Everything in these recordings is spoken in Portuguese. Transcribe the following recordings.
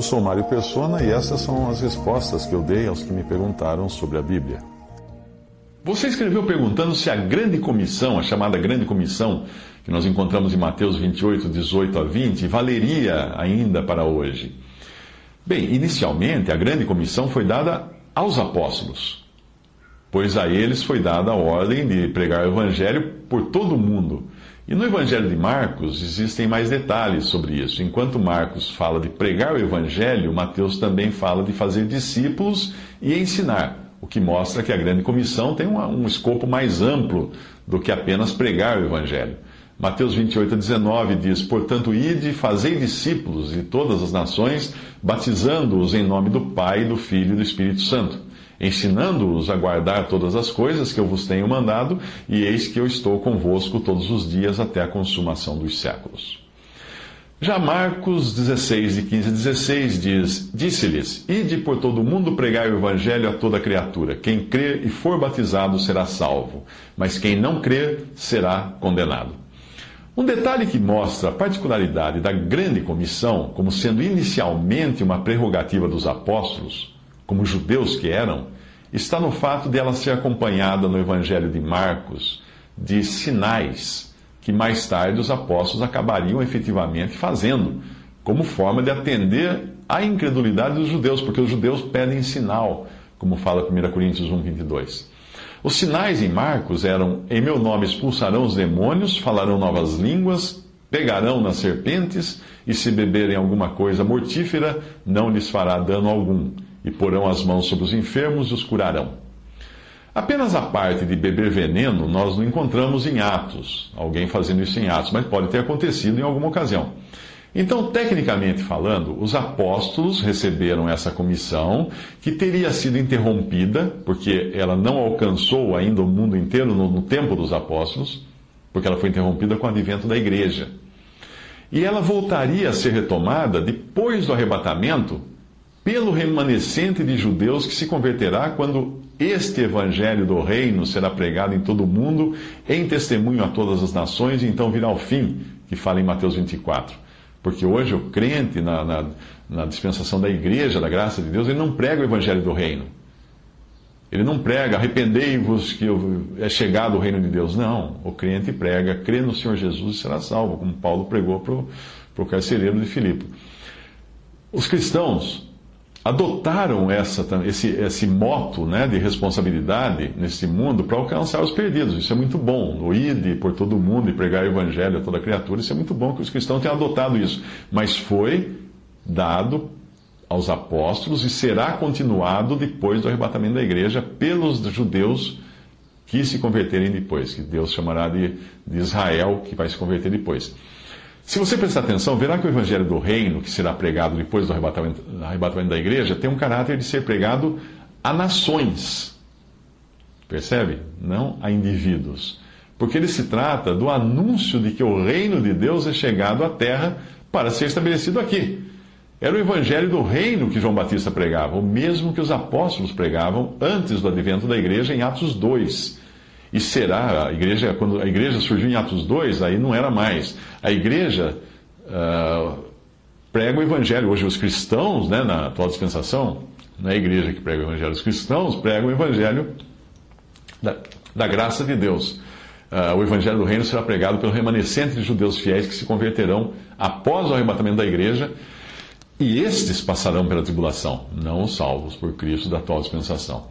Eu sou Mário Persona e essas são as respostas que eu dei aos que me perguntaram sobre a Bíblia. Você escreveu perguntando se a grande comissão, a chamada grande comissão, que nós encontramos em Mateus 28, 18 a 20, valeria ainda para hoje. Bem, inicialmente a grande comissão foi dada aos apóstolos, pois a eles foi dada a ordem de pregar o evangelho por todo o mundo. E no Evangelho de Marcos existem mais detalhes sobre isso. Enquanto Marcos fala de pregar o Evangelho, Mateus também fala de fazer discípulos e ensinar, o que mostra que a grande comissão tem um, escopo mais amplo do que apenas pregar o Evangelho. Mateus 28 a 19 diz: Portanto, ide e fazei discípulos de todas as nações, batizando-os em nome do Pai, do Filho e do Espírito Santo ensinando-os a guardar todas as coisas que eu vos tenho mandado, e eis que eu estou convosco todos os dias até a consumação dos séculos. Já Marcos 16, de 15 a 16 diz: Disse-lhes: Ide por todo o mundo pregar o evangelho a toda criatura. Quem crer e for batizado será salvo, mas quem não crer será condenado. Um detalhe que mostra a particularidade da grande comissão, como sendo inicialmente uma prerrogativa dos apóstolos, como judeus que eram, está no fato de ela ser acompanhada no Evangelho de Marcos de sinais que mais tarde os apóstolos acabariam efetivamente fazendo, como forma de atender à incredulidade dos judeus, porque os judeus pedem sinal, como fala 1 Coríntios 1, 22. Os sinais em Marcos eram: em meu nome expulsarão os demônios, falarão novas línguas, pegarão nas serpentes, e se beberem alguma coisa mortífera, não lhes fará dano algum e porão as mãos sobre os enfermos e os curarão. Apenas a parte de beber veneno nós não encontramos em Atos, alguém fazendo isso em Atos, mas pode ter acontecido em alguma ocasião. Então, tecnicamente falando, os apóstolos receberam essa comissão, que teria sido interrompida, porque ela não alcançou ainda o mundo inteiro no, no tempo dos apóstolos, porque ela foi interrompida com o advento da igreja. E ela voltaria a ser retomada depois do arrebatamento, pelo remanescente de judeus que se converterá quando este evangelho do reino será pregado em todo o mundo, em testemunho a todas as nações, e então virá o fim, que fala em Mateus 24. Porque hoje o crente, na, na, na dispensação da igreja, da graça de Deus, ele não prega o evangelho do reino. Ele não prega, arrependei-vos que é chegado o reino de Deus. Não, o crente prega, crê no Senhor Jesus e será salvo, como Paulo pregou para o carcereiro de Filipe. Os cristãos adotaram essa, esse, esse moto né, de responsabilidade nesse mundo para alcançar os perdidos. Isso é muito bom. O ide por todo mundo e pregar o evangelho a toda criatura, isso é muito bom que os cristãos tenham adotado isso. Mas foi dado aos apóstolos e será continuado depois do arrebatamento da igreja pelos judeus que se converterem depois, que Deus chamará de, de Israel, que vai se converter depois. Se você prestar atenção, verá que o evangelho do reino, que será pregado depois do arrebatamento, arrebatamento da igreja, tem um caráter de ser pregado a nações. Percebe? Não a indivíduos. Porque ele se trata do anúncio de que o reino de Deus é chegado à terra para ser estabelecido aqui. Era o evangelho do reino que João Batista pregava, o mesmo que os apóstolos pregavam antes do advento da igreja em Atos 2. E será, a igreja, quando a igreja surgiu em Atos 2, aí não era mais. A igreja uh, prega o evangelho. Hoje os cristãos, né, na atual dispensação, não é a igreja que prega o evangelho, os cristãos pregam o evangelho da, da graça de Deus. Uh, o evangelho do reino será pregado pelo remanescente de judeus fiéis que se converterão após o arrebatamento da igreja. E estes passarão pela tribulação, não os salvos por Cristo da atual dispensação.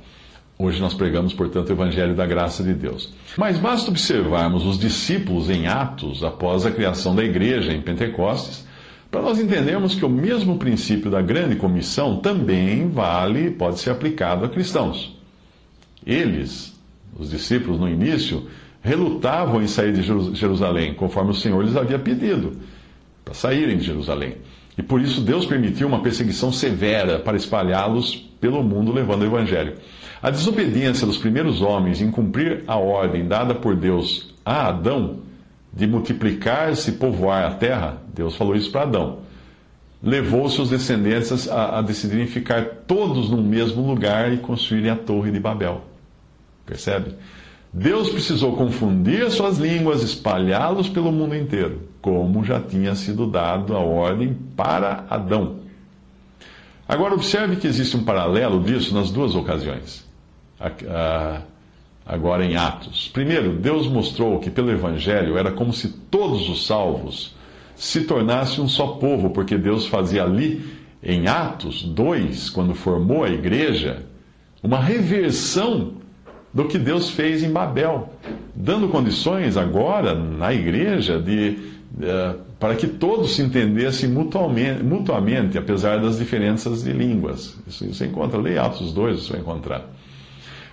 Hoje nós pregamos, portanto, o Evangelho da graça de Deus. Mas basta observarmos os discípulos em Atos após a criação da igreja em Pentecostes, para nós entendermos que o mesmo princípio da grande comissão também vale, pode ser aplicado a cristãos. Eles, os discípulos no início, relutavam em sair de Jerusalém, conforme o Senhor lhes havia pedido, para saírem de Jerusalém. E por isso Deus permitiu uma perseguição severa para espalhá-los pelo mundo levando o Evangelho. A desobediência dos primeiros homens em cumprir a ordem dada por Deus a Adão de multiplicar-se e povoar a terra, Deus falou isso para Adão, levou seus descendentes a, a decidirem ficar todos no mesmo lugar e construírem a Torre de Babel. Percebe? Deus precisou confundir suas línguas, espalhá-los pelo mundo inteiro, como já tinha sido dado a ordem para Adão. Agora, observe que existe um paralelo disso nas duas ocasiões agora em Atos. Primeiro, Deus mostrou que pelo Evangelho era como se todos os salvos se tornassem um só povo, porque Deus fazia ali, em Atos 2, quando formou a igreja, uma reversão do que Deus fez em Babel, dando condições agora na igreja de, uh, para que todos se entendessem mutuamente, mutuamente, apesar das diferenças de línguas. Isso você encontra, leia Atos 2, você vai encontrar.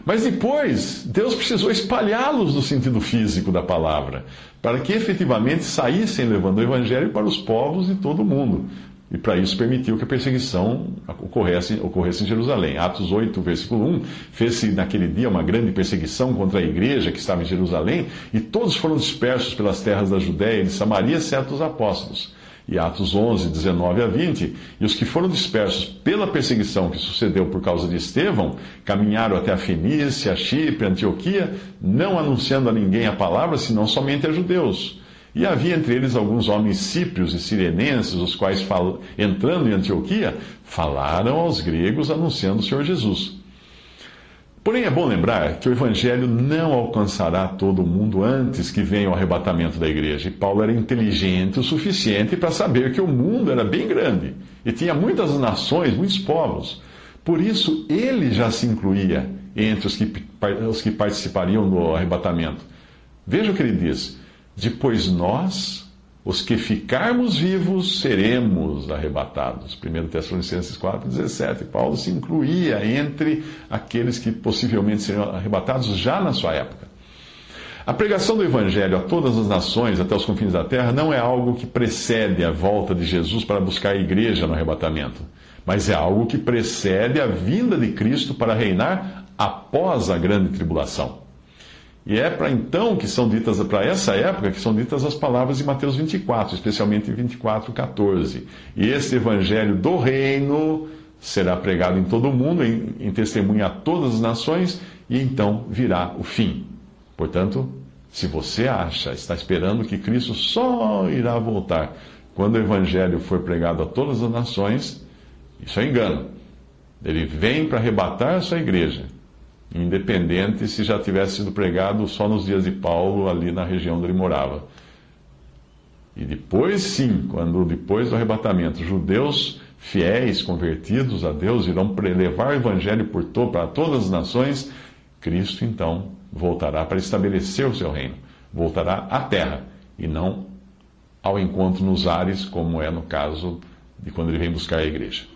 Mas depois, Deus precisou espalhá-los no sentido físico da palavra, para que efetivamente saíssem levando o evangelho para os povos de todo o mundo. E para isso permitiu que a perseguição ocorresse, ocorresse em Jerusalém. Atos 8, versículo 1, fez-se naquele dia uma grande perseguição contra a igreja que estava em Jerusalém, e todos foram dispersos pelas terras da Judéia e de Samaria, exceto os apóstolos e Atos 11, 19 a 20, e os que foram dispersos pela perseguição que sucedeu por causa de Estevão, caminharam até a Fenícia, a Chipre, a Antioquia, não anunciando a ninguém a palavra, senão somente a judeus. E havia entre eles alguns homens cíprios e sirenenses, os quais, entrando em Antioquia, falaram aos gregos anunciando o Senhor Jesus. Porém, é bom lembrar que o Evangelho não alcançará todo o mundo antes que venha o arrebatamento da igreja. E Paulo era inteligente o suficiente para saber que o mundo era bem grande e tinha muitas nações, muitos povos. Por isso, ele já se incluía entre os que, os que participariam do arrebatamento. Veja o que ele diz: Depois nós os que ficarmos vivos seremos arrebatados. 1 Tessalonicenses 4, 17. Paulo se incluía entre aqueles que possivelmente seriam arrebatados já na sua época. A pregação do Evangelho a todas as nações, até os confins da terra, não é algo que precede a volta de Jesus para buscar a igreja no arrebatamento, mas é algo que precede a vinda de Cristo para reinar após a grande tribulação. E é para então que são ditas, para essa época, que são ditas as palavras de Mateus 24, especialmente em 24, 14. E esse evangelho do reino será pregado em todo o mundo, em, em testemunha a todas as nações, e então virá o fim. Portanto, se você acha, está esperando que Cristo só irá voltar quando o evangelho for pregado a todas as nações, isso é engano. Ele vem para arrebatar a sua igreja independente se já tivesse sido pregado só nos dias de Paulo, ali na região onde ele morava. E depois, sim, quando depois do arrebatamento, judeus fiéis, convertidos a Deus, irão levar o evangelho por to para todas as nações, Cristo então voltará para estabelecer o seu reino, voltará à terra e não ao encontro nos ares, como é no caso de quando ele vem buscar a igreja.